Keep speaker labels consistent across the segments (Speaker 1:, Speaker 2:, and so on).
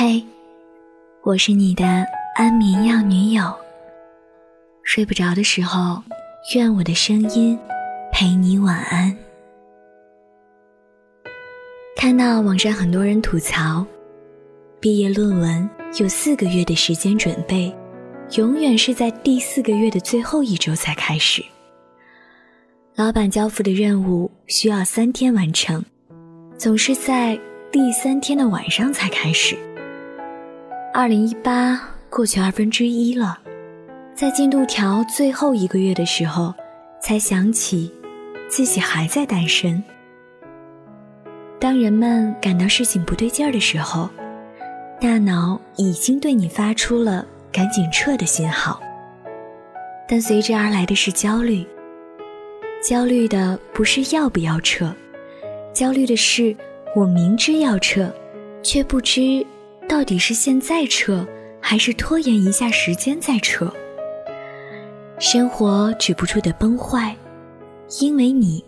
Speaker 1: 嘿，我是你的安眠药女友。睡不着的时候，愿我的声音陪你晚安。看到网上很多人吐槽，毕业论文有四个月的时间准备，永远是在第四个月的最后一周才开始。老板交付的任务需要三天完成，总是在第三天的晚上才开始。二零一八过去二分之一了，在进度条最后一个月的时候，才想起自己还在单身。当人们感到事情不对劲儿的时候，大脑已经对你发出了赶紧撤的信号，但随之而来的是焦虑。焦虑的不是要不要撤，焦虑的是我明知要撤，却不知。到底是现在撤，还是拖延一下时间再撤？生活止不住的崩坏，因为你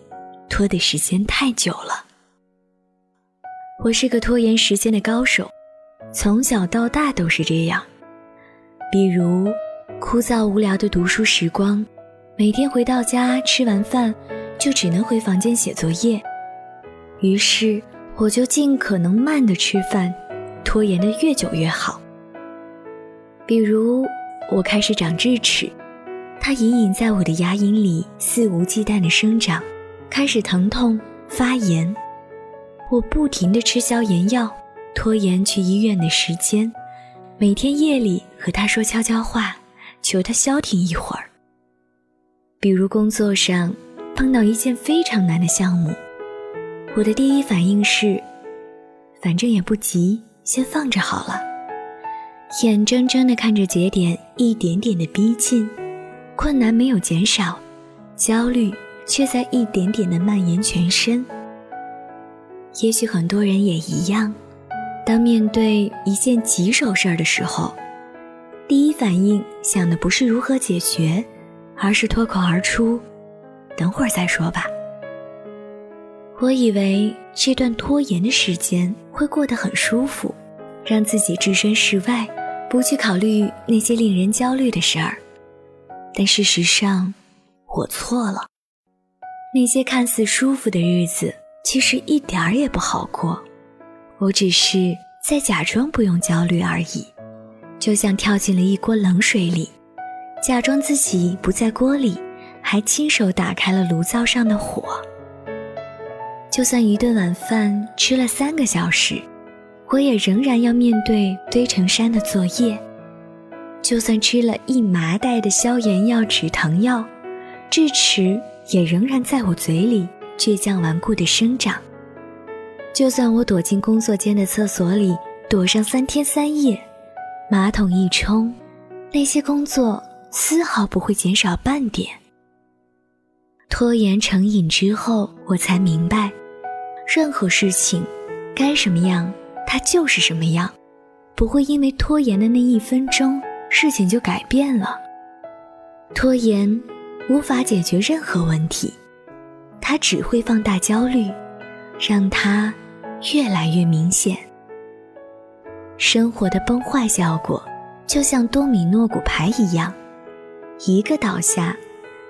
Speaker 1: 拖的时间太久了。我是个拖延时间的高手，从小到大都是这样。比如枯燥无聊的读书时光，每天回到家吃完饭，就只能回房间写作业，于是我就尽可能慢的吃饭。拖延的越久越好。比如，我开始长智齿，它隐隐在我的牙龈里肆无忌惮的生长，开始疼痛发炎。我不停的吃消炎药，拖延去医院的时间，每天夜里和他说悄悄话，求他消停一会儿。比如工作上碰到一件非常难的项目，我的第一反应是，反正也不急。先放着好了，眼睁睁地看着节点一点点的逼近，困难没有减少，焦虑却在一点点的蔓延全身。也许很多人也一样，当面对一件棘手事儿的时候，第一反应想的不是如何解决，而是脱口而出：“等会儿再说吧。”我以为这段拖延的时间会过得很舒服，让自己置身事外，不去考虑那些令人焦虑的事儿。但事实上，我错了。那些看似舒服的日子，其实一点儿也不好过。我只是在假装不用焦虑而已，就像跳进了一锅冷水里，假装自己不在锅里，还亲手打开了炉灶上的火。就算一顿晚饭吃了三个小时，我也仍然要面对堆成山的作业；就算吃了一麻袋的消炎药、止疼药，智齿也仍然在我嘴里倔强顽固地生长；就算我躲进工作间的厕所里躲上三天三夜，马桶一冲，那些工作丝毫不会减少半点。拖延成瘾之后，我才明白。任何事情，该什么样，它就是什么样，不会因为拖延的那一分钟，事情就改变了。拖延无法解决任何问题，它只会放大焦虑，让它越来越明显。生活的崩坏效果，就像多米诺骨牌一样，一个倒下，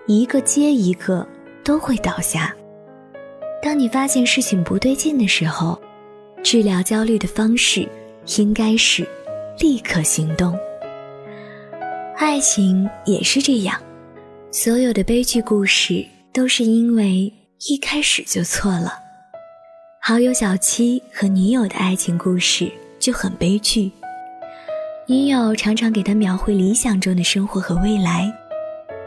Speaker 1: 一个接一个都会倒下。当你发现事情不对劲的时候，治疗焦虑的方式应该是立刻行动。爱情也是这样，所有的悲剧故事都是因为一开始就错了。好友小七和女友的爱情故事就很悲剧，女友常常给他描绘理想中的生活和未来，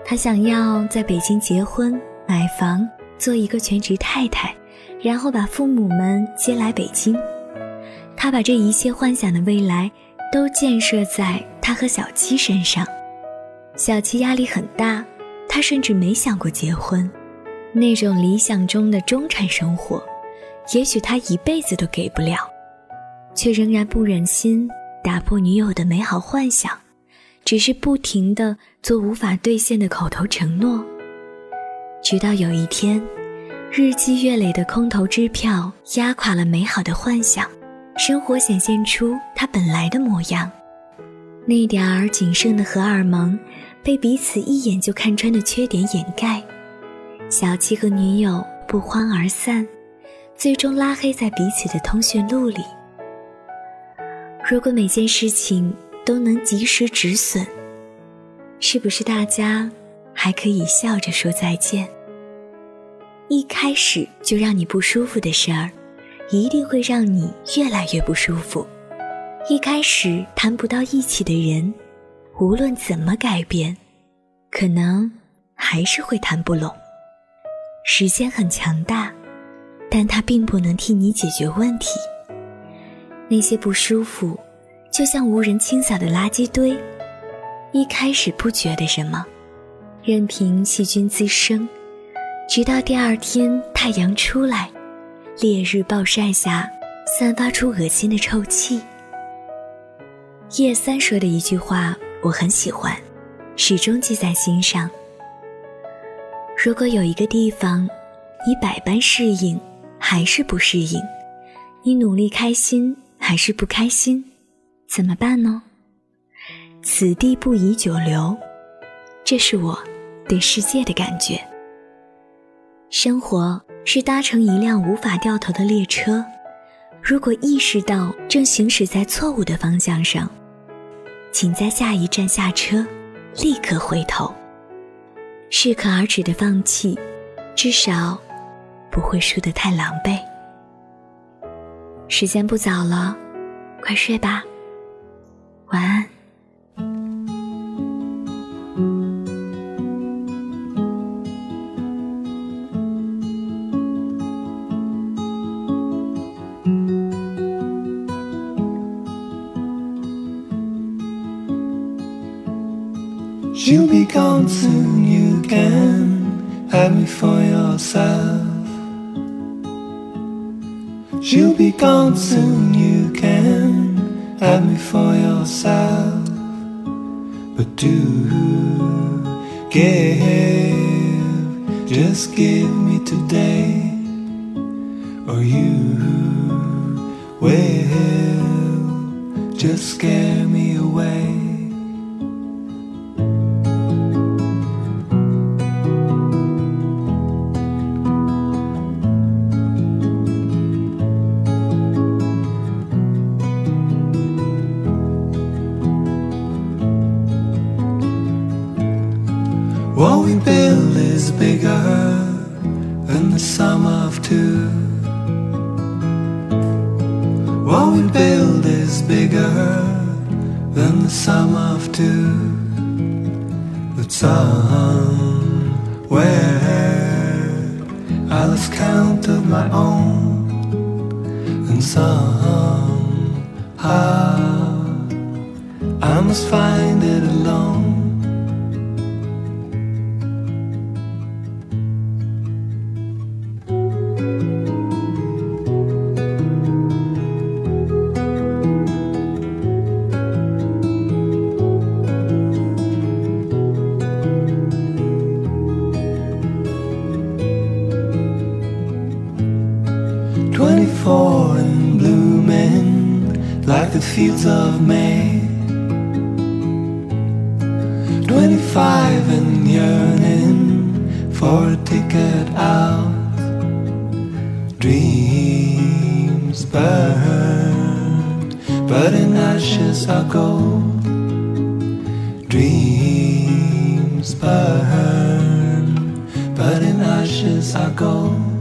Speaker 1: 他想要在北京结婚买房。做一个全职太太，然后把父母们接来北京。他把这一切幻想的未来都建设在他和小七身上。小七压力很大，他甚至没想过结婚。那种理想中的中产生活，也许他一辈子都给不了，却仍然不忍心打破女友的美好幻想，只是不停的做无法兑现的口头承诺。直到有一天，日积月累的空头支票压垮了美好的幻想，生活显现出它本来的模样。那点儿仅剩的荷尔蒙，被彼此一眼就看穿的缺点掩盖。小七和女友不欢而散，最终拉黑在彼此的通讯录里。如果每件事情都能及时止损，是不是大家还可以笑着说再见？一开始就让你不舒服的事儿，一定会让你越来越不舒服。一开始谈不到一起的人，无论怎么改变，可能还是会谈不拢。时间很强大，但它并不能替你解决问题。那些不舒服，就像无人清扫的垃圾堆，一开始不觉得什么，任凭细菌滋生。直到第二天太阳出来，烈日暴晒下，散发出恶心的臭气。叶三说的一句话我很喜欢，始终记在心上。如果有一个地方，你百般适应，还是不适应；你努力开心，还是不开心，怎么办呢？此地不宜久留，这是我对世界的感觉。生活是搭乘一辆无法掉头的列车，如果意识到正行驶在错误的方向上，请在下一站下车，立刻回头。适可而止的放弃，至少不会输得太狼狈。时间不早了，快睡吧，晚安。
Speaker 2: She'll be gone soon, you can have me for yourself. She'll be gone soon, you can have me for yourself. But do give, just give me today, or you will just scare me away. What we build is bigger than the sum of two. What we build is bigger than the sum of two. But somewhere I lost count of my own, and somehow I must find it alone. Fields of May. Twenty-five and yearning for a ticket out. Dreams burn, but in ashes are gold. Dreams burn, but in ashes are gold.